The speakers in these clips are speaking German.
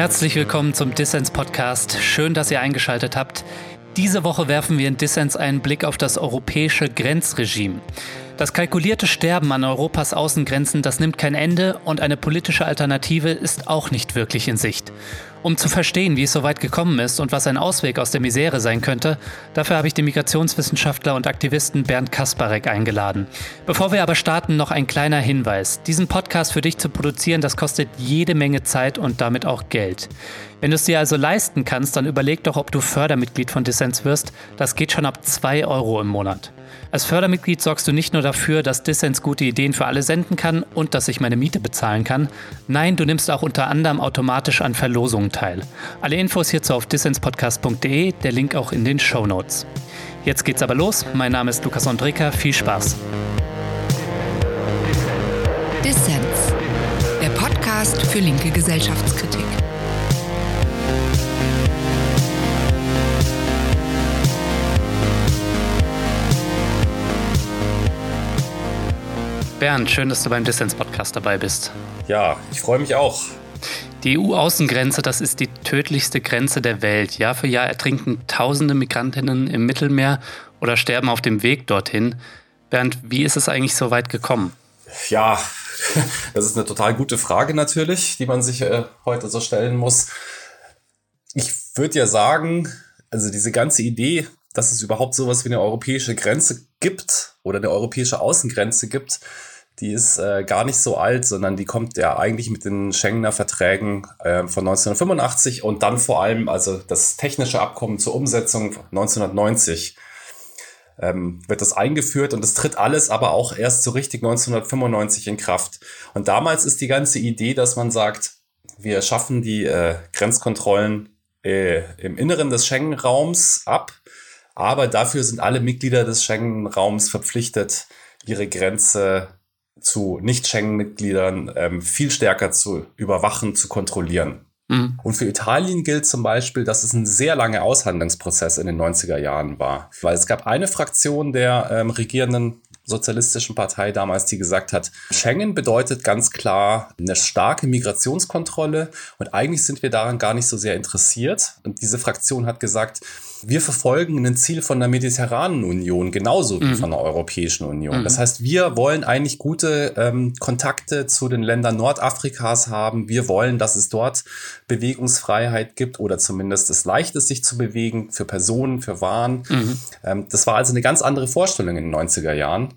Herzlich willkommen zum Dissens Podcast. Schön, dass ihr eingeschaltet habt. Diese Woche werfen wir in Dissens einen Blick auf das europäische Grenzregime. Das kalkulierte Sterben an Europas Außengrenzen, das nimmt kein Ende und eine politische Alternative ist auch nicht wirklich in Sicht. Um zu verstehen, wie es so weit gekommen ist und was ein Ausweg aus der Misere sein könnte, dafür habe ich den Migrationswissenschaftler und Aktivisten Bernd Kasparek eingeladen. Bevor wir aber starten, noch ein kleiner Hinweis. Diesen Podcast für dich zu produzieren, das kostet jede Menge Zeit und damit auch Geld. Wenn du es dir also leisten kannst, dann überleg doch, ob du Fördermitglied von Dissens wirst. Das geht schon ab 2 Euro im Monat. Als Fördermitglied sorgst du nicht nur dafür, dass Dissens gute Ideen für alle senden kann und dass ich meine Miete bezahlen kann. Nein, du nimmst auch unter anderem automatisch an Verlosungen teil. Alle Infos hierzu auf dissenspodcast.de, der Link auch in den Show Notes. Jetzt geht's aber los. Mein Name ist Lukas Andreka. Viel Spaß. Dissens, der Podcast für linke Gesellschaftskritik. Bernd, schön, dass du beim Dissens-Podcast dabei bist. Ja, ich freue mich auch. Die EU-Außengrenze, das ist die tödlichste Grenze der Welt. Jahr für Jahr ertrinken tausende Migrantinnen im Mittelmeer oder sterben auf dem Weg dorthin. Bernd, wie ist es eigentlich so weit gekommen? Ja, das ist eine total gute Frage natürlich, die man sich äh, heute so stellen muss. Ich würde ja sagen, also diese ganze Idee, dass es überhaupt sowas wie eine europäische Grenze gibt oder eine europäische Außengrenze gibt, die ist äh, gar nicht so alt, sondern die kommt ja eigentlich mit den Schengener Verträgen äh, von 1985 und dann vor allem also das technische Abkommen zur Umsetzung 1990 ähm, wird das eingeführt und es tritt alles aber auch erst so richtig 1995 in Kraft. Und damals ist die ganze Idee, dass man sagt, wir schaffen die äh, Grenzkontrollen äh, im Inneren des Schengen-Raums ab, aber dafür sind alle Mitglieder des Schengen-Raums verpflichtet, ihre Grenze zu Nicht-Schengen-Mitgliedern ähm, viel stärker zu überwachen, zu kontrollieren. Mhm. Und für Italien gilt zum Beispiel, dass es ein sehr langer Aushandlungsprozess in den 90er Jahren war. Weil es gab eine Fraktion der ähm, regierenden sozialistischen Partei damals, die gesagt hat, Schengen bedeutet ganz klar eine starke Migrationskontrolle und eigentlich sind wir daran gar nicht so sehr interessiert. Und diese Fraktion hat gesagt, wir verfolgen ein Ziel von der Mediterranen Union genauso wie mhm. von der Europäischen Union. Mhm. Das heißt, wir wollen eigentlich gute ähm, Kontakte zu den Ländern Nordafrikas haben. Wir wollen, dass es dort Bewegungsfreiheit gibt oder zumindest es leicht ist, sich zu bewegen für Personen, für Waren. Mhm. Ähm, das war also eine ganz andere Vorstellung in den 90er Jahren,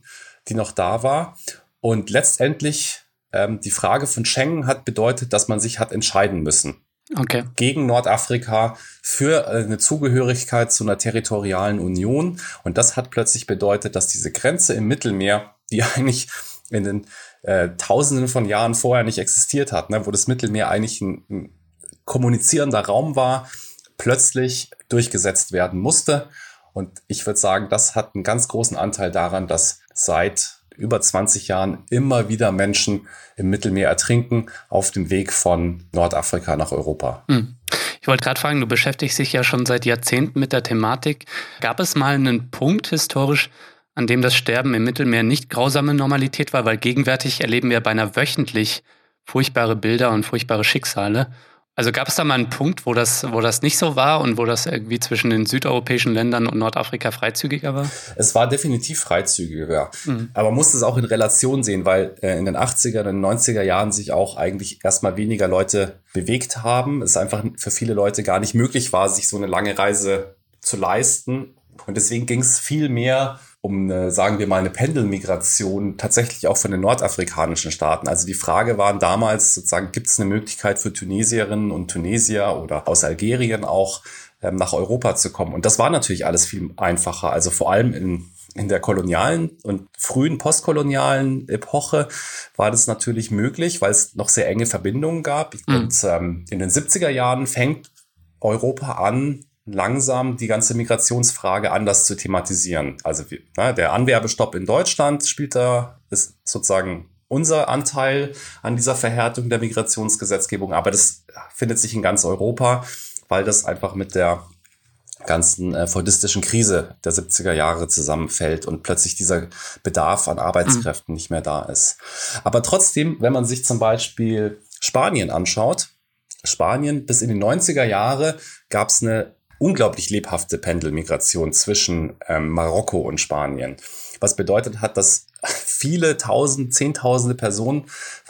die noch da war. Und letztendlich ähm, die Frage von Schengen hat bedeutet, dass man sich hat entscheiden müssen okay. gegen Nordafrika für äh, eine Zugehörigkeit zu einer territorialen Union. Und das hat plötzlich bedeutet, dass diese Grenze im Mittelmeer, die eigentlich in den äh, Tausenden von Jahren vorher nicht existiert hat, ne, wo das Mittelmeer eigentlich ein, ein kommunizierender Raum war, plötzlich durchgesetzt werden musste. Und ich würde sagen, das hat einen ganz großen Anteil daran, dass seit über 20 Jahren immer wieder Menschen im Mittelmeer ertrinken auf dem Weg von Nordafrika nach Europa. Hm. Ich wollte gerade fragen, du beschäftigst dich ja schon seit Jahrzehnten mit der Thematik. Gab es mal einen Punkt historisch, an dem das Sterben im Mittelmeer nicht grausame Normalität war? Weil gegenwärtig erleben wir beinahe wöchentlich furchtbare Bilder und furchtbare Schicksale. Also gab es da mal einen Punkt, wo das, wo das nicht so war und wo das irgendwie zwischen den südeuropäischen Ländern und Nordafrika freizügiger war? Es war definitiv freizügiger. Mhm. Aber man muss es auch in Relation sehen, weil äh, in den 80er und 90er Jahren sich auch eigentlich erstmal weniger Leute bewegt haben. Es einfach für viele Leute gar nicht möglich war, sich so eine lange Reise zu leisten. Und deswegen ging es viel mehr um eine, sagen wir mal, eine Pendelmigration tatsächlich auch von den nordafrikanischen Staaten. Also die Frage war damals sozusagen, gibt es eine Möglichkeit für Tunesierinnen und Tunesier oder aus Algerien auch ähm, nach Europa zu kommen? Und das war natürlich alles viel einfacher. Also vor allem in in der kolonialen und frühen postkolonialen Epoche war das natürlich möglich, weil es noch sehr enge Verbindungen gab. Mhm. Und ähm, in den 70er Jahren fängt Europa an, langsam die ganze Migrationsfrage anders zu thematisieren. Also ne, der Anwerbestopp in Deutschland spielt da, ist sozusagen unser Anteil an dieser Verhärtung der Migrationsgesetzgebung, aber das findet sich in ganz Europa, weil das einfach mit der ganzen äh, fordistischen Krise der 70er Jahre zusammenfällt und plötzlich dieser Bedarf an Arbeitskräften mhm. nicht mehr da ist. Aber trotzdem, wenn man sich zum Beispiel Spanien anschaut, Spanien. Bis in die 90er Jahre gab es eine unglaublich lebhafte Pendelmigration zwischen ähm, Marokko und Spanien. Was bedeutet hat, dass viele tausend, zehntausende Personen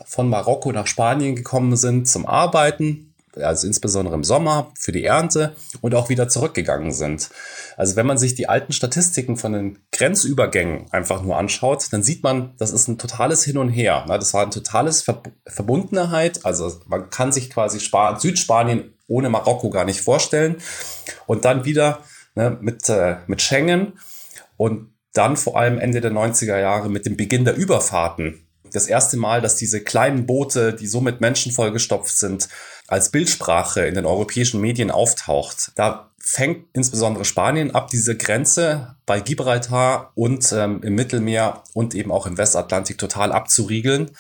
von Marokko nach Spanien gekommen sind zum Arbeiten, also insbesondere im Sommer für die Ernte und auch wieder zurückgegangen sind. Also wenn man sich die alten Statistiken von den Grenzübergängen einfach nur anschaut, dann sieht man, das ist ein totales Hin und Her. Das war ein totales Ver Verbundenheit. Also man kann sich quasi Sp Südspanien ohne Marokko gar nicht vorstellen. Und dann wieder ne, mit, äh, mit Schengen und dann vor allem Ende der 90er Jahre mit dem Beginn der Überfahrten das erste Mal, dass diese kleinen Boote, die so mit Menschen vollgestopft sind, als Bildsprache in den europäischen Medien auftaucht. Da fängt insbesondere Spanien ab, diese Grenze bei Gibraltar und ähm, im Mittelmeer und eben auch im Westatlantik total abzuriegeln.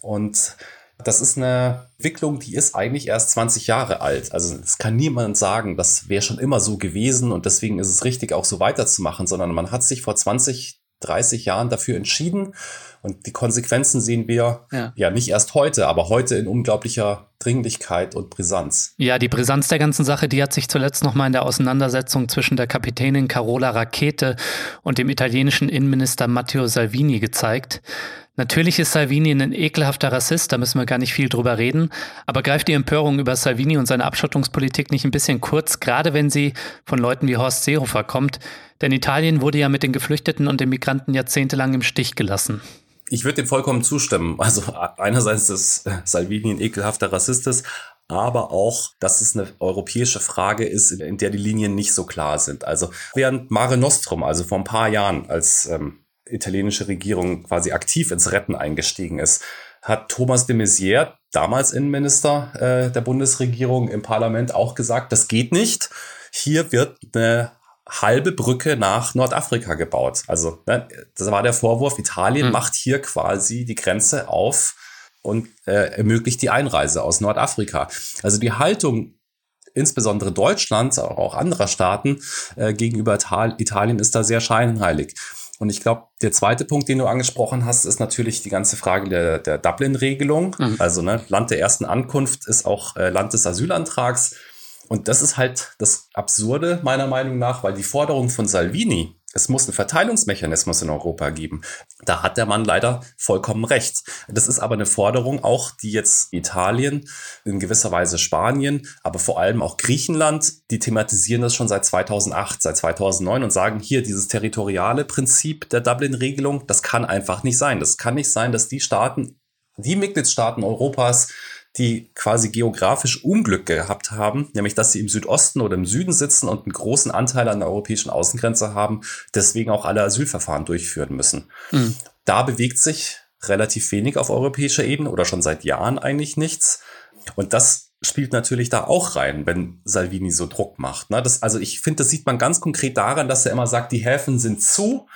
Und das ist eine Entwicklung, die ist eigentlich erst 20 Jahre alt. Also es kann niemand sagen, das wäre schon immer so gewesen und deswegen ist es richtig, auch so weiterzumachen, sondern man hat sich vor 20, 30 Jahren dafür entschieden und die Konsequenzen sehen wir ja. ja. nicht erst heute, aber heute in unglaublicher Dringlichkeit und Brisanz. Ja, die Brisanz der ganzen Sache, die hat sich zuletzt nochmal in der Auseinandersetzung zwischen der Kapitänin Carola Rakete und dem italienischen Innenminister Matteo Salvini gezeigt. Natürlich ist Salvini ein ekelhafter Rassist, da müssen wir gar nicht viel drüber reden. Aber greift die Empörung über Salvini und seine Abschottungspolitik nicht ein bisschen kurz, gerade wenn sie von Leuten wie Horst Seehofer kommt? Denn Italien wurde ja mit den Geflüchteten und den Migranten jahrzehntelang im Stich gelassen. Ich würde dem vollkommen zustimmen. Also einerseits, dass Salvini ein ekelhafter Rassist ist, aber auch, dass es eine europäische Frage ist, in der die Linien nicht so klar sind. Also während Mare Nostrum, also vor ein paar Jahren, als ähm, italienische Regierung quasi aktiv ins Retten eingestiegen ist, hat Thomas de Maizière, damals Innenminister äh, der Bundesregierung im Parlament, auch gesagt, das geht nicht. Hier wird eine halbe Brücke nach Nordafrika gebaut. Also ne, das war der Vorwurf, Italien mhm. macht hier quasi die Grenze auf und äh, ermöglicht die Einreise aus Nordafrika. Also die Haltung insbesondere Deutschlands, aber auch anderer Staaten äh, gegenüber Italien ist da sehr scheinheilig. Und ich glaube, der zweite Punkt, den du angesprochen hast, ist natürlich die ganze Frage der, der Dublin-Regelung. Mhm. Also ne, Land der ersten Ankunft ist auch äh, Land des Asylantrags. Und das ist halt das Absurde meiner Meinung nach, weil die Forderung von Salvini, es muss einen Verteilungsmechanismus in Europa geben. Da hat der Mann leider vollkommen recht. Das ist aber eine Forderung auch, die jetzt Italien, in gewisser Weise Spanien, aber vor allem auch Griechenland, die thematisieren das schon seit 2008, seit 2009 und sagen hier, dieses territoriale Prinzip der Dublin-Regelung, das kann einfach nicht sein. Das kann nicht sein, dass die Staaten, die Mitgliedstaaten Europas die quasi geografisch Unglück gehabt haben, nämlich dass sie im Südosten oder im Süden sitzen und einen großen Anteil an der europäischen Außengrenze haben, deswegen auch alle Asylverfahren durchführen müssen. Mhm. Da bewegt sich relativ wenig auf europäischer Ebene oder schon seit Jahren eigentlich nichts. Und das spielt natürlich da auch rein, wenn Salvini so Druck macht. Ne? Das, also ich finde, das sieht man ganz konkret daran, dass er immer sagt, die Häfen sind zu,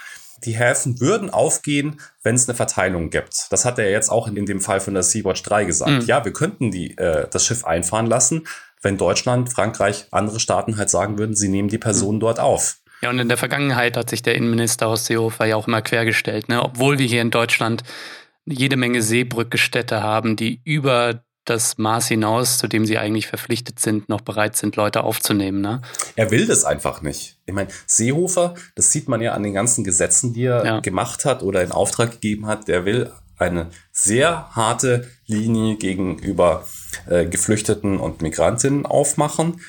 die Häfen würden aufgehen, wenn es eine Verteilung gibt. Das hat er jetzt auch in, in dem Fall von der Sea-Watch 3 gesagt. Mhm. Ja, wir könnten die, äh, das Schiff einfahren lassen, wenn Deutschland, Frankreich, andere Staaten halt sagen würden, sie nehmen die Personen mhm. dort auf. Ja, und in der Vergangenheit hat sich der Innenminister aus Seehofer ja auch immer quergestellt, ne? obwohl wir hier in Deutschland jede Menge Seebrückgestätte haben, die über das Maß hinaus, zu dem sie eigentlich verpflichtet sind, noch bereit sind, Leute aufzunehmen. Ne? Er will das einfach nicht. Ich meine, Seehofer, das sieht man ja an den ganzen Gesetzen, die er ja. gemacht hat oder in Auftrag gegeben hat, der will eine sehr harte Linie gegenüber äh, Geflüchteten und Migrantinnen aufmachen.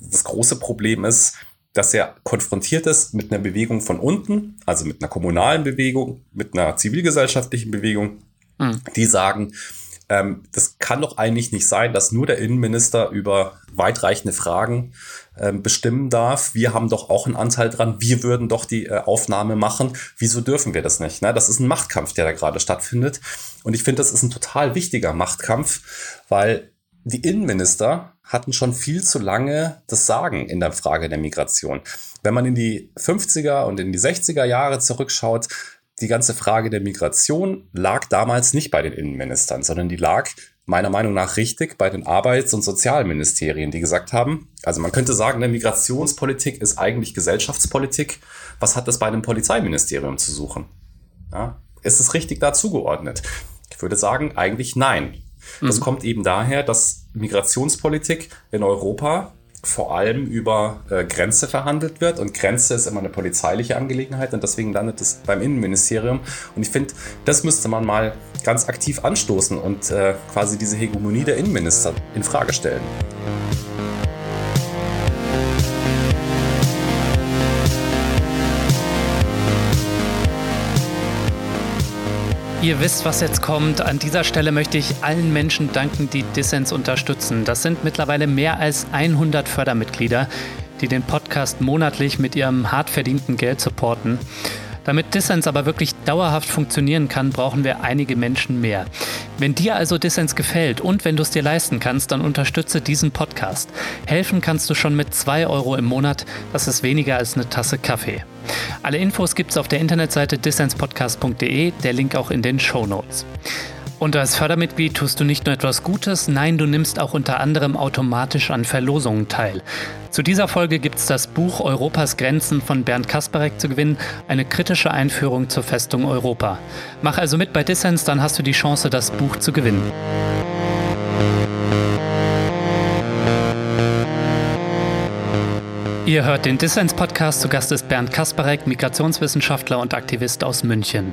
Das große Problem ist, dass er konfrontiert ist mit einer Bewegung von unten, also mit einer kommunalen Bewegung, mit einer zivilgesellschaftlichen Bewegung, mhm. die sagen, ähm, das kann doch eigentlich nicht sein, dass nur der Innenminister über weitreichende Fragen ähm, bestimmen darf. Wir haben doch auch einen Anteil dran. Wir würden doch die äh, Aufnahme machen. Wieso dürfen wir das nicht? Ne? Das ist ein Machtkampf, der da gerade stattfindet. Und ich finde, das ist ein total wichtiger Machtkampf, weil die Innenminister hatten schon viel zu lange das Sagen in der Frage der Migration. Wenn man in die 50er und in die 60er Jahre zurückschaut, die ganze Frage der Migration lag damals nicht bei den Innenministern, sondern die lag meiner Meinung nach richtig bei den Arbeits- und Sozialministerien, die gesagt haben, also man könnte sagen, eine Migrationspolitik ist eigentlich Gesellschaftspolitik. Was hat das bei einem Polizeiministerium zu suchen? Ja, ist es richtig da zugeordnet? Ich würde sagen, eigentlich nein. Das mhm. kommt eben daher, dass Migrationspolitik in Europa vor allem über äh, Grenze verhandelt wird. Und Grenze ist immer eine polizeiliche Angelegenheit und deswegen landet es beim Innenministerium. Und ich finde, das müsste man mal ganz aktiv anstoßen und äh, quasi diese Hegemonie der Innenminister in Frage stellen. Ihr wisst, was jetzt kommt. An dieser Stelle möchte ich allen Menschen danken, die Dissens unterstützen. Das sind mittlerweile mehr als 100 Fördermitglieder, die den Podcast monatlich mit ihrem hart verdienten Geld supporten. Damit Dissens aber wirklich dauerhaft funktionieren kann, brauchen wir einige Menschen mehr. Wenn dir also Dissens gefällt und wenn du es dir leisten kannst, dann unterstütze diesen Podcast. Helfen kannst du schon mit 2 Euro im Monat. Das ist weniger als eine Tasse Kaffee. Alle Infos gibt es auf der Internetseite dissenspodcast.de, der Link auch in den Show Notes. Und als Fördermitglied tust du nicht nur etwas Gutes, nein, du nimmst auch unter anderem automatisch an Verlosungen teil. Zu dieser Folge gibt es das Buch Europas Grenzen von Bernd Kasparek zu gewinnen, eine kritische Einführung zur Festung Europa. Mach also mit bei Dissens, dann hast du die Chance, das Buch zu gewinnen. Ihr hört den Dissens-Podcast. Zu Gast ist Bernd Kasparek, Migrationswissenschaftler und Aktivist aus München.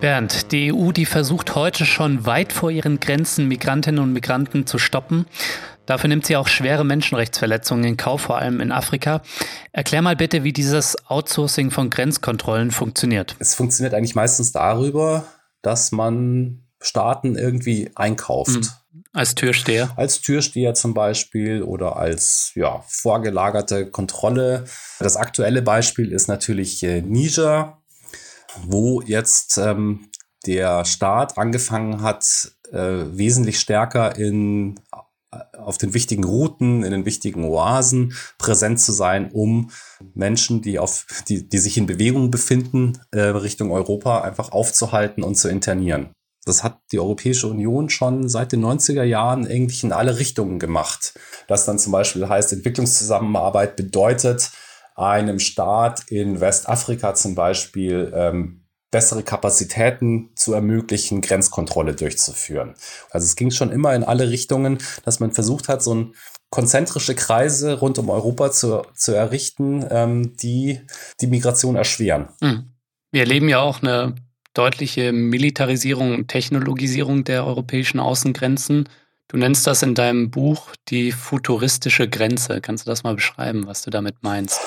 Bernd, die EU, die versucht heute schon weit vor ihren Grenzen Migrantinnen und Migranten zu stoppen. Dafür nimmt sie auch schwere Menschenrechtsverletzungen in Kauf, vor allem in Afrika. Erklär mal bitte, wie dieses Outsourcing von Grenzkontrollen funktioniert. Es funktioniert eigentlich meistens darüber, dass man Staaten irgendwie einkauft. Mhm. Als Türsteher? Als Türsteher zum Beispiel oder als ja, vorgelagerte Kontrolle. Das aktuelle Beispiel ist natürlich äh, Niger wo jetzt ähm, der Staat angefangen hat, äh, wesentlich stärker in, auf den wichtigen Routen, in den wichtigen Oasen präsent zu sein, um Menschen, die, auf, die, die sich in Bewegung befinden, äh, Richtung Europa einfach aufzuhalten und zu internieren. Das hat die Europäische Union schon seit den 90er Jahren eigentlich in alle Richtungen gemacht. Das dann zum Beispiel heißt, Entwicklungszusammenarbeit bedeutet, einem Staat in Westafrika zum Beispiel ähm, bessere Kapazitäten zu ermöglichen, Grenzkontrolle durchzuführen. Also es ging schon immer in alle Richtungen, dass man versucht hat, so ein konzentrische Kreise rund um Europa zu, zu errichten, ähm, die die Migration erschweren. Hm. Wir erleben ja auch eine deutliche Militarisierung und Technologisierung der europäischen Außengrenzen. Du nennst das in deinem Buch die futuristische Grenze. Kannst du das mal beschreiben, was du damit meinst?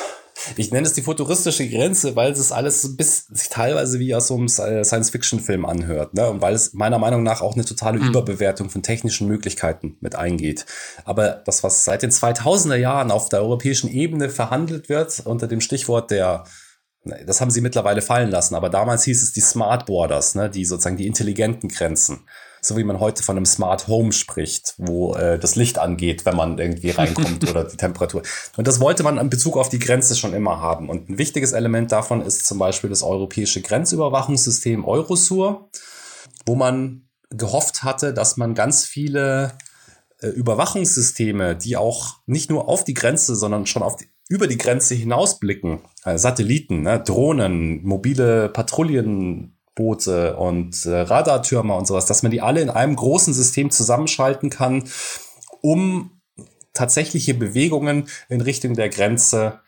Ich nenne es die futuristische Grenze, weil es alles bis sich teilweise wie aus so einem Science-Fiction-Film anhört, ne? Und weil es meiner Meinung nach auch eine totale mhm. Überbewertung von technischen Möglichkeiten mit eingeht. Aber das, was seit den 2000er Jahren auf der europäischen Ebene verhandelt wird, unter dem Stichwort der das haben sie mittlerweile fallen lassen, aber damals hieß es die Smart Borders, ne, die sozusagen die intelligenten Grenzen so wie man heute von einem Smart Home spricht, wo äh, das Licht angeht, wenn man irgendwie reinkommt oder die Temperatur. Und das wollte man in Bezug auf die Grenze schon immer haben. Und ein wichtiges Element davon ist zum Beispiel das europäische Grenzüberwachungssystem Eurosur, wo man gehofft hatte, dass man ganz viele äh, Überwachungssysteme, die auch nicht nur auf die Grenze, sondern schon auf die, über die Grenze hinausblicken, äh, Satelliten, ne, Drohnen, mobile Patrouillen, Boote und äh, Radartürme und sowas, dass man die alle in einem großen System zusammenschalten kann, um tatsächliche Bewegungen in Richtung der Grenze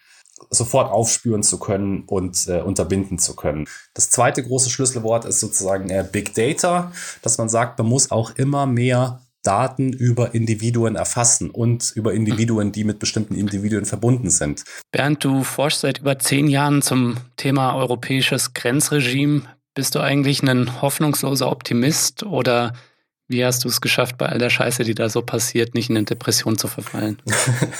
sofort aufspüren zu können und äh, unterbinden zu können. Das zweite große Schlüsselwort ist sozusagen äh, Big Data, dass man sagt, man muss auch immer mehr Daten über Individuen erfassen und über Individuen, die mit bestimmten Individuen verbunden sind. Bernd, du forschst seit über zehn Jahren zum Thema europäisches Grenzregime. Bist du eigentlich ein hoffnungsloser Optimist oder wie hast du es geschafft, bei all der Scheiße, die da so passiert, nicht in eine Depression zu verfallen?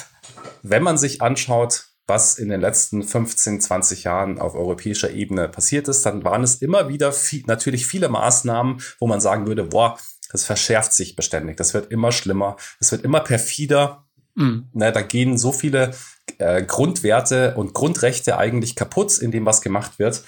Wenn man sich anschaut, was in den letzten 15, 20 Jahren auf europäischer Ebene passiert ist, dann waren es immer wieder viel, natürlich viele Maßnahmen, wo man sagen würde, boah, das verschärft sich beständig, das wird immer schlimmer, es wird immer perfider. Mhm. Ne, da gehen so viele äh, Grundwerte und Grundrechte eigentlich kaputt in dem, was gemacht wird.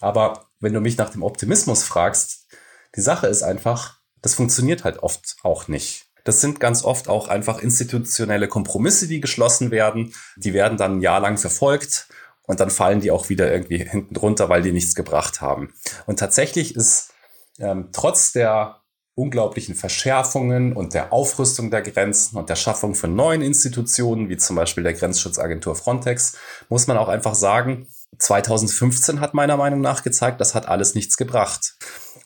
Aber wenn du mich nach dem Optimismus fragst, die Sache ist einfach, das funktioniert halt oft auch nicht. Das sind ganz oft auch einfach institutionelle Kompromisse, die geschlossen werden. Die werden dann ein Jahr lang verfolgt und dann fallen die auch wieder irgendwie hinten drunter, weil die nichts gebracht haben. Und tatsächlich ist ähm, trotz der unglaublichen Verschärfungen und der Aufrüstung der Grenzen und der Schaffung von neuen Institutionen, wie zum Beispiel der Grenzschutzagentur Frontex, muss man auch einfach sagen, 2015 hat meiner Meinung nach gezeigt, das hat alles nichts gebracht.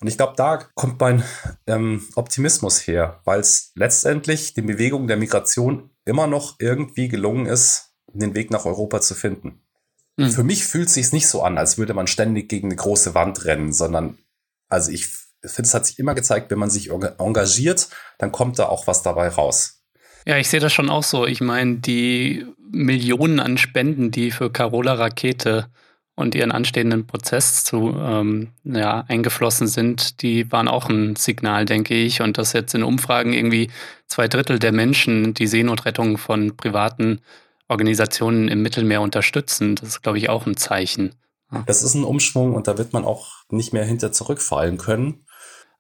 Und ich glaube, da kommt mein ähm, Optimismus her, weil es letztendlich den Bewegungen der Migration immer noch irgendwie gelungen ist, den Weg nach Europa zu finden. Mhm. Für mich fühlt es sich nicht so an, als würde man ständig gegen eine große Wand rennen, sondern also ich finde, es hat sich immer gezeigt, wenn man sich engagiert, dann kommt da auch was dabei raus. Ja, ich sehe das schon auch so. Ich meine, die Millionen an Spenden, die für Carola Rakete und ihren anstehenden Prozess zu ähm, ja, eingeflossen sind, die waren auch ein Signal, denke ich. Und dass jetzt in Umfragen irgendwie zwei Drittel der Menschen die Seenotrettung von privaten Organisationen im Mittelmeer unterstützen, das ist, glaube ich, auch ein Zeichen. Das ist ein Umschwung und da wird man auch nicht mehr hinter zurückfallen können.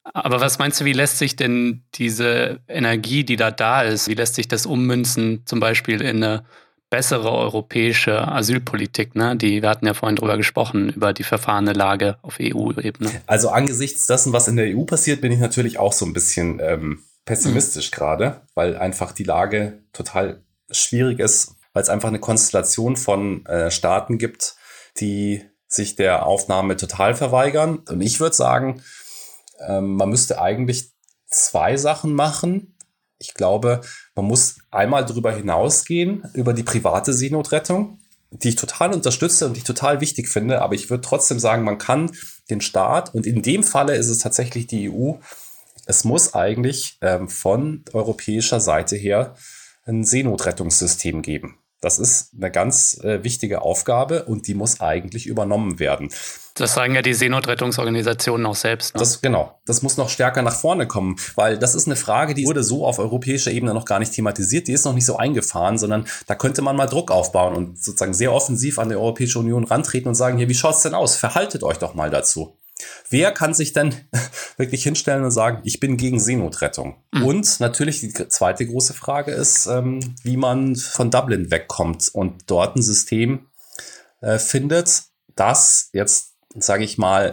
Aber was meinst du, wie lässt sich denn diese Energie, die da da ist, wie lässt sich das ummünzen, zum Beispiel in eine bessere europäische Asylpolitik? Ne? Die, wir hatten ja vorhin drüber gesprochen, über die verfahrene Lage auf EU-Ebene. Also angesichts dessen, was in der EU passiert, bin ich natürlich auch so ein bisschen ähm, pessimistisch mhm. gerade, weil einfach die Lage total schwierig ist, weil es einfach eine Konstellation von äh, Staaten gibt, die sich der Aufnahme total verweigern. Und ich würde sagen, ähm, man müsste eigentlich zwei Sachen machen. Ich glaube, man muss einmal darüber hinausgehen, über die private Seenotrettung, die ich total unterstütze und die ich total wichtig finde. Aber ich würde trotzdem sagen, man kann den Staat, und in dem Falle ist es tatsächlich die EU, es muss eigentlich ähm, von europäischer Seite her ein Seenotrettungssystem geben. Das ist eine ganz äh, wichtige Aufgabe und die muss eigentlich übernommen werden. Das sagen ja die Seenotrettungsorganisationen auch selbst. Ne? Das, genau. Das muss noch stärker nach vorne kommen, weil das ist eine Frage, die wurde so auf europäischer Ebene noch gar nicht thematisiert. Die ist noch nicht so eingefahren, sondern da könnte man mal Druck aufbauen und sozusagen sehr offensiv an die Europäische Union rantreten und sagen, hier, wie schaut's denn aus? Verhaltet euch doch mal dazu. Wer kann sich denn wirklich hinstellen und sagen, ich bin gegen Seenotrettung? Mhm. Und natürlich die zweite große Frage ist, ähm, wie man von Dublin wegkommt und dort ein System äh, findet, das jetzt, sage ich mal,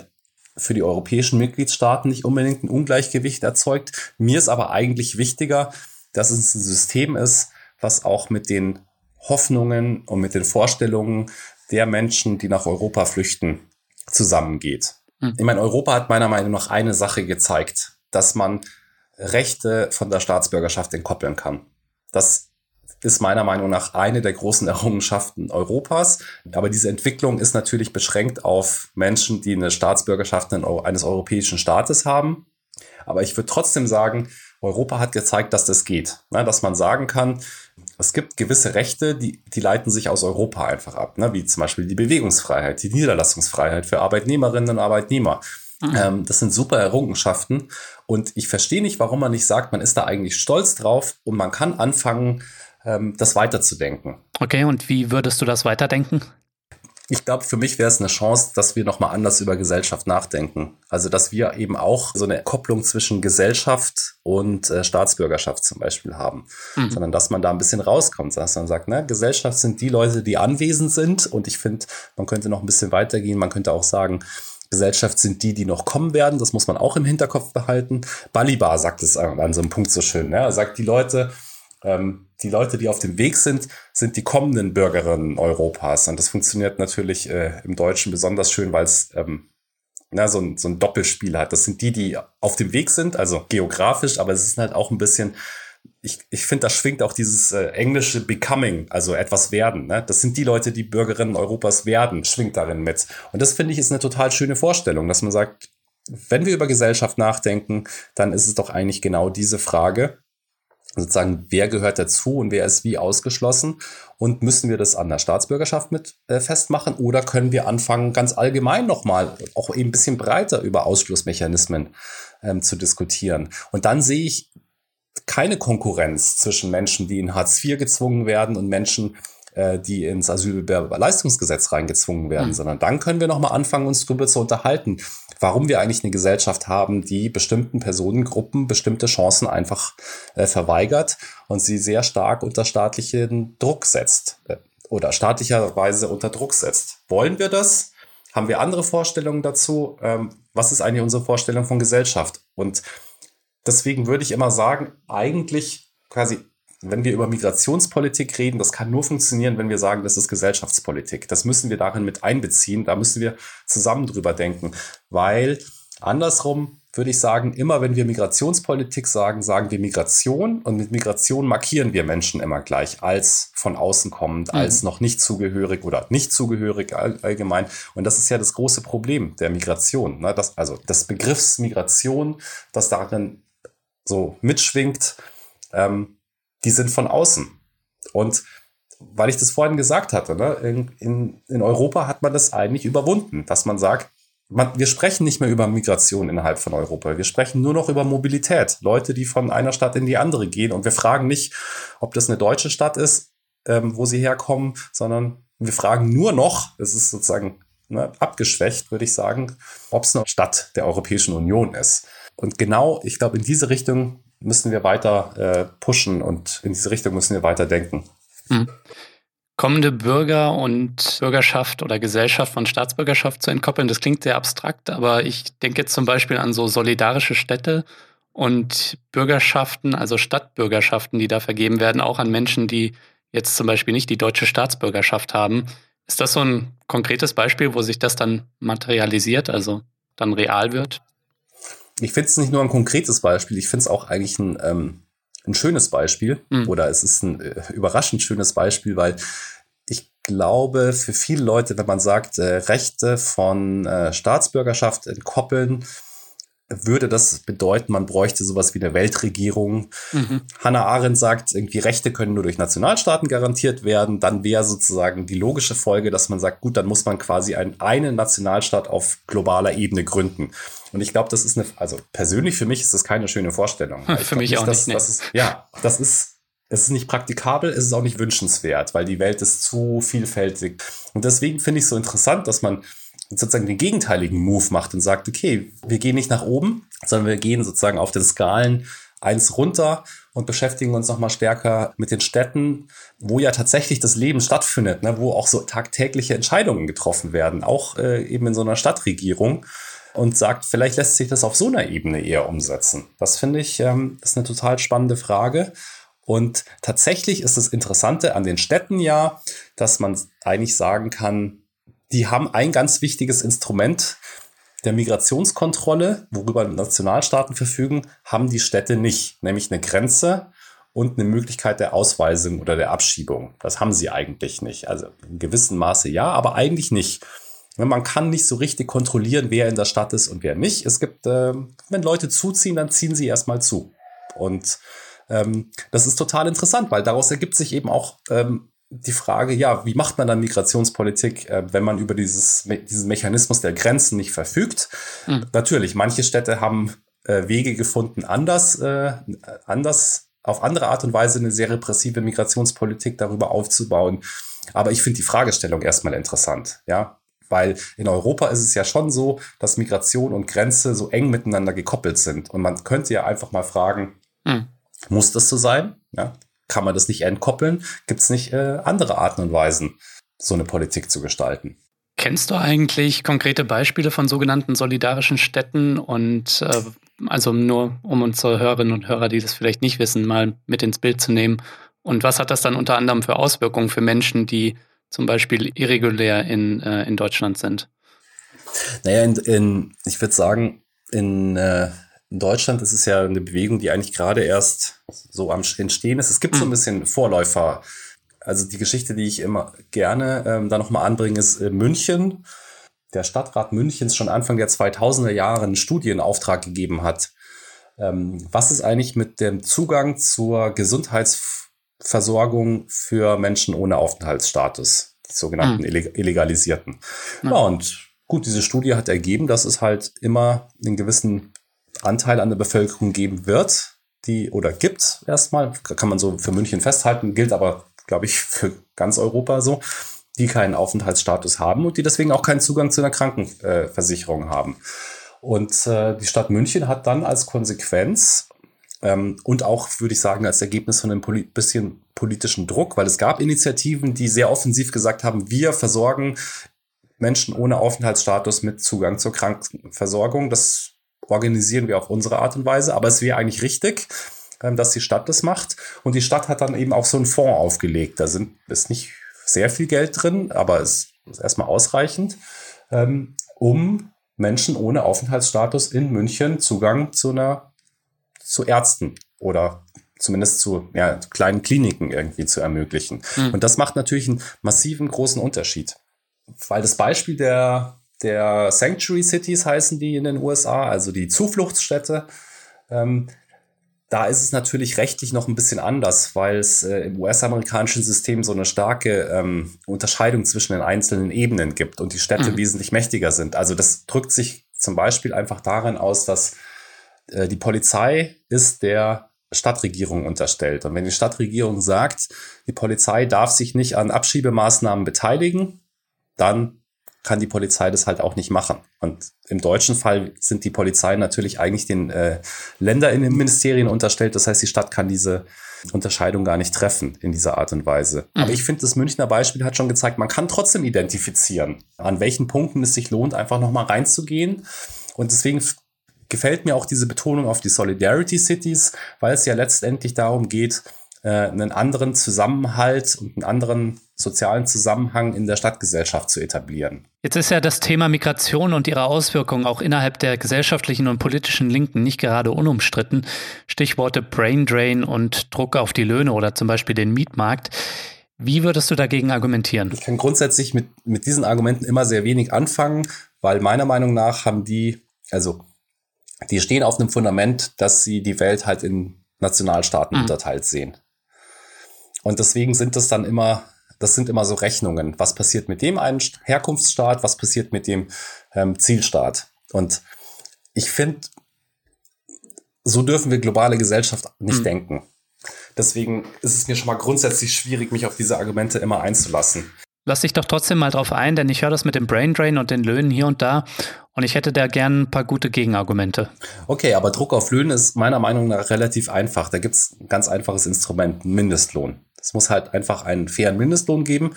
für die europäischen Mitgliedstaaten nicht unbedingt ein Ungleichgewicht erzeugt. Mir ist aber eigentlich wichtiger, dass es ein System ist, was auch mit den Hoffnungen und mit den Vorstellungen der Menschen, die nach Europa flüchten, zusammengeht. Mhm. Ich meine, Europa hat meiner Meinung nach eine Sache gezeigt, dass man Rechte von der Staatsbürgerschaft entkoppeln kann. Das ist meiner Meinung nach eine der großen Errungenschaften Europas. Aber diese Entwicklung ist natürlich beschränkt auf Menschen, die eine Staatsbürgerschaft eines europäischen Staates haben. Aber ich würde trotzdem sagen, Europa hat gezeigt, dass das geht. Dass man sagen kann, es gibt gewisse Rechte, die, die leiten sich aus Europa einfach ab, ne? wie zum Beispiel die Bewegungsfreiheit, die Niederlassungsfreiheit für Arbeitnehmerinnen und Arbeitnehmer. Mhm. Ähm, das sind super Errungenschaften und ich verstehe nicht, warum man nicht sagt, man ist da eigentlich stolz drauf und man kann anfangen, ähm, das weiterzudenken. Okay, und wie würdest du das weiterdenken? Ich glaube, für mich wäre es eine Chance, dass wir nochmal anders über Gesellschaft nachdenken. Also, dass wir eben auch so eine Kopplung zwischen Gesellschaft und äh, Staatsbürgerschaft zum Beispiel haben. Mhm. Sondern, dass man da ein bisschen rauskommt, dass man sagt, ne, Gesellschaft sind die Leute, die anwesend sind. Und ich finde, man könnte noch ein bisschen weitergehen. Man könnte auch sagen, Gesellschaft sind die, die noch kommen werden. Das muss man auch im Hinterkopf behalten. Balibar sagt es an so einem Punkt so schön. Ne? Er sagt, die Leute, ähm, die Leute, die auf dem Weg sind, sind die kommenden Bürgerinnen Europas. Und das funktioniert natürlich äh, im Deutschen besonders schön, weil es ähm, na, so, ein, so ein Doppelspiel hat. Das sind die, die auf dem Weg sind, also geografisch, aber es ist halt auch ein bisschen, ich, ich finde, da schwingt auch dieses äh, englische Becoming, also etwas werden. Ne? Das sind die Leute, die Bürgerinnen Europas werden, schwingt darin mit. Und das finde ich ist eine total schöne Vorstellung, dass man sagt, wenn wir über Gesellschaft nachdenken, dann ist es doch eigentlich genau diese Frage sozusagen, wer gehört dazu und wer ist wie ausgeschlossen? Und müssen wir das an der Staatsbürgerschaft mit äh, festmachen oder können wir anfangen, ganz allgemein nochmal, auch eben ein bisschen breiter über Ausschlussmechanismen ähm, zu diskutieren? Und dann sehe ich keine Konkurrenz zwischen Menschen, die in Hartz IV gezwungen werden und Menschen, äh, die ins Asylleistungsgesetz reingezwungen werden, mhm. sondern dann können wir nochmal anfangen, uns darüber zu unterhalten, warum wir eigentlich eine Gesellschaft haben, die bestimmten Personengruppen bestimmte Chancen einfach äh, verweigert und sie sehr stark unter staatlichen Druck setzt äh, oder staatlicherweise unter Druck setzt. Wollen wir das? Haben wir andere Vorstellungen dazu? Ähm, was ist eigentlich unsere Vorstellung von Gesellschaft? Und deswegen würde ich immer sagen, eigentlich quasi wenn wir über Migrationspolitik reden, das kann nur funktionieren, wenn wir sagen, das ist Gesellschaftspolitik. Das müssen wir darin mit einbeziehen. Da müssen wir zusammen drüber denken, weil andersrum würde ich sagen, immer wenn wir Migrationspolitik sagen, sagen wir Migration und mit Migration markieren wir Menschen immer gleich als von außen kommend, mhm. als noch nicht zugehörig oder nicht zugehörig all, allgemein. Und das ist ja das große Problem der Migration. Ne? Das, also des Begriffs Migration, das darin so mitschwingt, ähm, die sind von außen. Und weil ich das vorhin gesagt hatte, ne, in, in, in Europa hat man das eigentlich überwunden, dass man sagt, man, wir sprechen nicht mehr über Migration innerhalb von Europa. Wir sprechen nur noch über Mobilität. Leute, die von einer Stadt in die andere gehen. Und wir fragen nicht, ob das eine deutsche Stadt ist, ähm, wo sie herkommen, sondern wir fragen nur noch, es ist sozusagen ne, abgeschwächt, würde ich sagen, ob es eine Stadt der Europäischen Union ist. Und genau, ich glaube, in diese Richtung müssen wir weiter äh, pushen und in diese Richtung müssen wir weiter denken. Mhm. Kommende Bürger und Bürgerschaft oder Gesellschaft von Staatsbürgerschaft zu entkoppeln, das klingt sehr abstrakt, aber ich denke jetzt zum Beispiel an so solidarische Städte und Bürgerschaften, also Stadtbürgerschaften, die da vergeben werden, auch an Menschen, die jetzt zum Beispiel nicht die deutsche Staatsbürgerschaft haben. Ist das so ein konkretes Beispiel, wo sich das dann materialisiert, also dann real wird? Ich finde es nicht nur ein konkretes Beispiel, ich finde es auch eigentlich ein, ähm, ein schönes Beispiel mhm. oder es ist ein äh, überraschend schönes Beispiel, weil ich glaube, für viele Leute, wenn man sagt, äh, Rechte von äh, Staatsbürgerschaft entkoppeln, würde das bedeuten, man bräuchte sowas wie eine Weltregierung. Mhm. Hannah Arendt sagt, irgendwie Rechte können nur durch Nationalstaaten garantiert werden. Dann wäre sozusagen die logische Folge, dass man sagt, gut, dann muss man quasi einen, einen Nationalstaat auf globaler Ebene gründen. Und ich glaube, das ist eine, also persönlich für mich ist das keine schöne Vorstellung. für mich nicht, auch dass, nicht. Das ist, ja, das ist, es ist nicht praktikabel, es ist auch nicht wünschenswert, weil die Welt ist zu vielfältig. Und deswegen finde ich es so interessant, dass man sozusagen den gegenteiligen Move macht und sagt, okay, wir gehen nicht nach oben, sondern wir gehen sozusagen auf den Skalen eins runter und beschäftigen uns nochmal stärker mit den Städten, wo ja tatsächlich das Leben stattfindet, ne, wo auch so tagtägliche Entscheidungen getroffen werden, auch äh, eben in so einer Stadtregierung und sagt, vielleicht lässt sich das auf so einer Ebene eher umsetzen. Das finde ich, ähm, ist eine total spannende Frage. Und tatsächlich ist das Interessante an den Städten ja, dass man eigentlich sagen kann, die haben ein ganz wichtiges Instrument der Migrationskontrolle, worüber Nationalstaaten verfügen, haben die Städte nicht, nämlich eine Grenze und eine Möglichkeit der Ausweisung oder der Abschiebung. Das haben sie eigentlich nicht. Also in gewissem Maße ja, aber eigentlich nicht. Man kann nicht so richtig kontrollieren, wer in der Stadt ist und wer nicht. Es gibt, äh, wenn Leute zuziehen, dann ziehen sie erstmal zu. Und ähm, das ist total interessant, weil daraus ergibt sich eben auch ähm, die Frage, ja, wie macht man dann Migrationspolitik, äh, wenn man über dieses, diesen Mechanismus der Grenzen nicht verfügt? Mhm. Natürlich, manche Städte haben äh, Wege gefunden, anders, äh, anders, auf andere Art und Weise eine sehr repressive Migrationspolitik darüber aufzubauen. Aber ich finde die Fragestellung erstmal interessant, ja. Weil in Europa ist es ja schon so, dass Migration und Grenze so eng miteinander gekoppelt sind. Und man könnte ja einfach mal fragen, mhm. muss das so sein? Ja, kann man das nicht entkoppeln? Gibt es nicht äh, andere Arten und Weisen, so eine Politik zu gestalten? Kennst du eigentlich konkrete Beispiele von sogenannten solidarischen Städten und äh, also nur um unsere Hörerinnen und Hörer, die das vielleicht nicht wissen, mal mit ins Bild zu nehmen. Und was hat das dann unter anderem für Auswirkungen für Menschen, die zum Beispiel irregulär in, äh, in Deutschland sind? Naja, in, in, ich würde sagen, in äh, in Deutschland ist es ja eine Bewegung, die eigentlich gerade erst so am Entstehen ist. Es gibt so ein mhm. bisschen Vorläufer. Also die Geschichte, die ich immer gerne ähm, da nochmal anbringe, ist äh, München. Der Stadtrat Münchens schon Anfang der 2000er Jahre einen Studienauftrag gegeben hat. Ähm, was ist eigentlich mit dem Zugang zur Gesundheitsversorgung für Menschen ohne Aufenthaltsstatus? Die sogenannten mhm. Illegalisierten. Mhm. Ja, und gut, diese Studie hat ergeben, dass es halt immer einen gewissen Anteil an der Bevölkerung geben wird, die oder gibt erstmal, kann man so für München festhalten, gilt aber, glaube ich, für ganz Europa so, die keinen Aufenthaltsstatus haben und die deswegen auch keinen Zugang zu einer Krankenversicherung haben. Und äh, die Stadt München hat dann als Konsequenz ähm, und auch, würde ich sagen, als Ergebnis von einem poli bisschen politischen Druck, weil es gab Initiativen, die sehr offensiv gesagt haben, wir versorgen Menschen ohne Aufenthaltsstatus mit Zugang zur Krankenversorgung. Das organisieren wir auf unsere Art und Weise, aber es wäre eigentlich richtig, ähm, dass die Stadt das macht. Und die Stadt hat dann eben auch so einen Fonds aufgelegt. Da sind, ist nicht sehr viel Geld drin, aber es ist erstmal ausreichend, ähm, um Menschen ohne Aufenthaltsstatus in München Zugang zu einer, zu Ärzten oder zumindest zu ja, kleinen Kliniken irgendwie zu ermöglichen. Mhm. Und das macht natürlich einen massiven großen Unterschied. Weil das Beispiel der, der Sanctuary Cities heißen die in den USA, also die Zufluchtsstädte, ähm, da ist es natürlich rechtlich noch ein bisschen anders, weil es äh, im US-amerikanischen System so eine starke ähm, Unterscheidung zwischen den einzelnen Ebenen gibt und die Städte mhm. wesentlich mächtiger sind. Also das drückt sich zum Beispiel einfach darin aus, dass äh, die Polizei ist der Stadtregierung unterstellt. Und wenn die Stadtregierung sagt, die Polizei darf sich nicht an Abschiebemaßnahmen beteiligen, dann kann die Polizei das halt auch nicht machen. Und im deutschen Fall sind die Polizei natürlich eigentlich den äh, Länderinnenministerien unterstellt. Das heißt, die Stadt kann diese Unterscheidung gar nicht treffen in dieser Art und Weise. Mhm. Aber ich finde, das Münchner Beispiel hat schon gezeigt, man kann trotzdem identifizieren, an welchen Punkten es sich lohnt, einfach nochmal reinzugehen. Und deswegen gefällt mir auch diese Betonung auf die Solidarity Cities, weil es ja letztendlich darum geht, äh, einen anderen Zusammenhalt und einen anderen sozialen Zusammenhang in der Stadtgesellschaft zu etablieren. Jetzt ist ja das Thema Migration und ihre Auswirkungen auch innerhalb der gesellschaftlichen und politischen Linken nicht gerade unumstritten. Stichworte Brain Drain und Druck auf die Löhne oder zum Beispiel den Mietmarkt. Wie würdest du dagegen argumentieren? Ich kann grundsätzlich mit, mit diesen Argumenten immer sehr wenig anfangen, weil meiner Meinung nach haben die, also die stehen auf einem Fundament, dass sie die Welt halt in Nationalstaaten mhm. unterteilt sehen. Und deswegen sind das dann immer das sind immer so Rechnungen. Was passiert mit dem einen Herkunftsstaat? Was passiert mit dem ähm, Zielstaat? Und ich finde, so dürfen wir globale Gesellschaft nicht mhm. denken. Deswegen ist es mir schon mal grundsätzlich schwierig, mich auf diese Argumente immer einzulassen. Lass dich doch trotzdem mal drauf ein, denn ich höre das mit dem Brain Drain und den Löhnen hier und da und ich hätte da gern ein paar gute Gegenargumente. Okay, aber Druck auf Löhne ist meiner Meinung nach relativ einfach. Da gibt es ein ganz einfaches Instrument, Mindestlohn. Es muss halt einfach einen fairen Mindestlohn geben,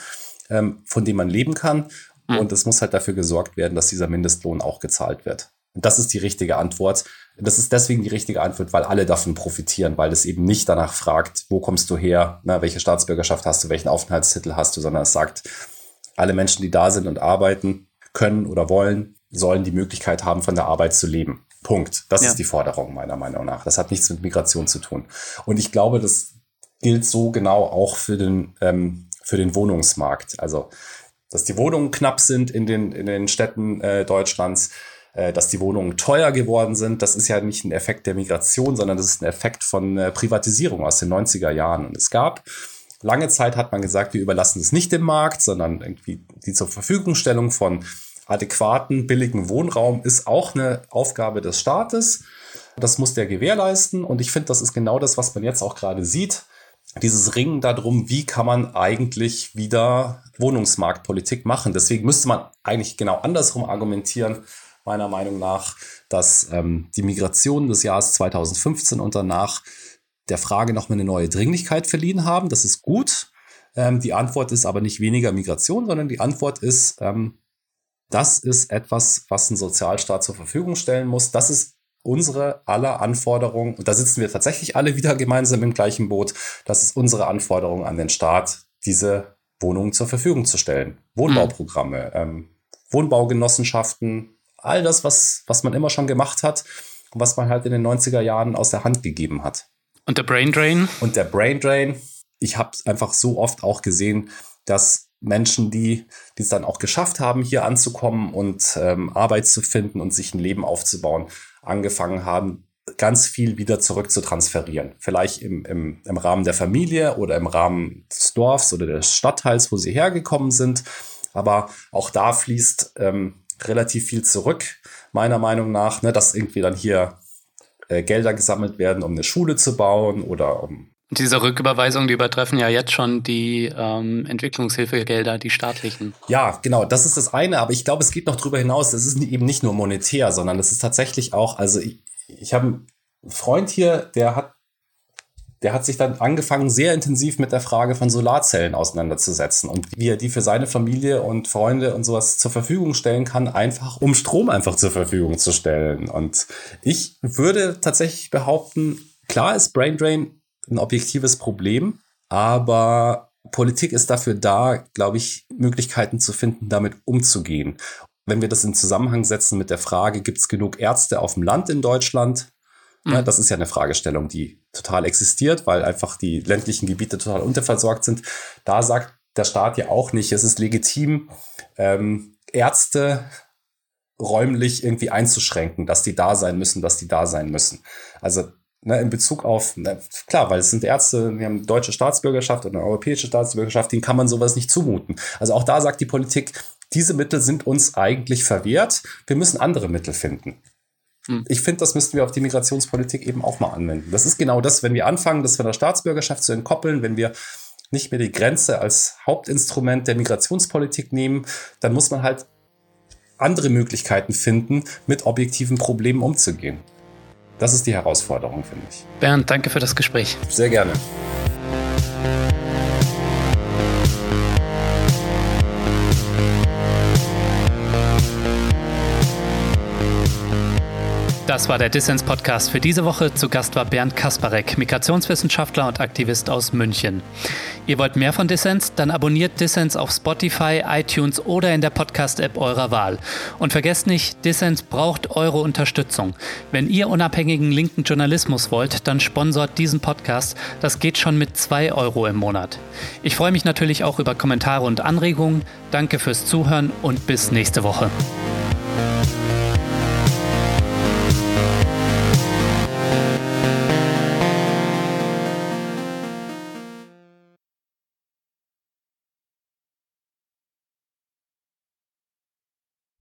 ähm, von dem man leben kann. Mhm. Und es muss halt dafür gesorgt werden, dass dieser Mindestlohn auch gezahlt wird. Und das ist die richtige Antwort. Das ist deswegen die richtige Antwort, weil alle davon profitieren, weil es eben nicht danach fragt, wo kommst du her, na, welche Staatsbürgerschaft hast du, welchen Aufenthaltstitel hast du, sondern es sagt, alle Menschen, die da sind und arbeiten können oder wollen, sollen die Möglichkeit haben, von der Arbeit zu leben. Punkt. Das ja. ist die Forderung meiner Meinung nach. Das hat nichts mit Migration zu tun. Und ich glaube, das gilt so genau auch für den, ähm, für den Wohnungsmarkt. Also, dass die Wohnungen knapp sind in den, in den Städten äh, Deutschlands, äh, dass die Wohnungen teuer geworden sind, das ist ja nicht ein Effekt der Migration, sondern das ist ein Effekt von äh, Privatisierung aus den 90er Jahren. Und es gab lange Zeit hat man gesagt, wir überlassen es nicht dem Markt, sondern irgendwie die zur Verfügungstellung von adäquaten, billigen Wohnraum ist auch eine Aufgabe des Staates. Das muss der gewährleisten. Und ich finde, das ist genau das, was man jetzt auch gerade sieht dieses Ringen darum, wie kann man eigentlich wieder Wohnungsmarktpolitik machen. Deswegen müsste man eigentlich genau andersrum argumentieren, meiner Meinung nach, dass ähm, die Migration des Jahres 2015 und danach der Frage nochmal eine neue Dringlichkeit verliehen haben. Das ist gut. Ähm, die Antwort ist aber nicht weniger Migration, sondern die Antwort ist, ähm, das ist etwas, was ein Sozialstaat zur Verfügung stellen muss. Das ist unsere aller Anforderungen, und da sitzen wir tatsächlich alle wieder gemeinsam im gleichen Boot, das ist unsere Anforderung an den Staat, diese Wohnungen zur Verfügung zu stellen. Wohnbauprogramme, mhm. ähm, Wohnbaugenossenschaften, all das, was, was man immer schon gemacht hat und was man halt in den 90er Jahren aus der Hand gegeben hat. Und der Brain Drain? Und der Brain Drain. Ich habe einfach so oft auch gesehen, dass Menschen, die die es dann auch geschafft haben, hier anzukommen und ähm, Arbeit zu finden und sich ein Leben aufzubauen, angefangen haben, ganz viel wieder zurück zu transferieren. Vielleicht im, im, im Rahmen der Familie oder im Rahmen des Dorfs oder des Stadtteils, wo sie hergekommen sind. Aber auch da fließt ähm, relativ viel zurück, meiner Meinung nach, ne, dass irgendwie dann hier äh, Gelder gesammelt werden, um eine Schule zu bauen oder um diese Rücküberweisungen, die übertreffen ja jetzt schon die ähm, Entwicklungshilfegelder, die staatlichen. Ja, genau, das ist das eine, aber ich glaube, es geht noch darüber hinaus. Es ist eben nicht nur monetär, sondern es ist tatsächlich auch, also ich, ich habe einen Freund hier, der hat der hat sich dann angefangen, sehr intensiv mit der Frage von Solarzellen auseinanderzusetzen und wie er die für seine Familie und Freunde und sowas zur Verfügung stellen kann, einfach um Strom einfach zur Verfügung zu stellen. Und ich würde tatsächlich behaupten, klar ist Braindrain ein objektives Problem, aber Politik ist dafür da, glaube ich, Möglichkeiten zu finden, damit umzugehen. Wenn wir das in Zusammenhang setzen mit der Frage, gibt es genug Ärzte auf dem Land in Deutschland? Mhm. Ja, das ist ja eine Fragestellung, die total existiert, weil einfach die ländlichen Gebiete total unterversorgt sind. Da sagt der Staat ja auch nicht, es ist legitim, ähm, Ärzte räumlich irgendwie einzuschränken, dass die da sein müssen, dass die da sein müssen. Also ne, in Bezug auf, na, klar, weil es sind Ärzte, die haben deutsche Staatsbürgerschaft oder eine europäische Staatsbürgerschaft, denen kann man sowas nicht zumuten. Also auch da sagt die Politik, diese Mittel sind uns eigentlich verwehrt, wir müssen andere Mittel finden. Hm. Ich finde, das müssten wir auf die Migrationspolitik eben auch mal anwenden. Das ist genau das, wenn wir anfangen, das von der Staatsbürgerschaft zu entkoppeln, wenn wir nicht mehr die Grenze als Hauptinstrument der Migrationspolitik nehmen, dann muss man halt andere Möglichkeiten finden, mit objektiven Problemen umzugehen. Das ist die Herausforderung, finde ich. Bernd, danke für das Gespräch. Sehr gerne. Das war der Dissens-Podcast für diese Woche. Zu Gast war Bernd Kasparek, Migrationswissenschaftler und Aktivist aus München. Ihr wollt mehr von Dissens? Dann abonniert Dissens auf Spotify, iTunes oder in der Podcast-App eurer Wahl. Und vergesst nicht, Dissens braucht eure Unterstützung. Wenn ihr unabhängigen linken Journalismus wollt, dann sponsort diesen Podcast. Das geht schon mit 2 Euro im Monat. Ich freue mich natürlich auch über Kommentare und Anregungen. Danke fürs Zuhören und bis nächste Woche.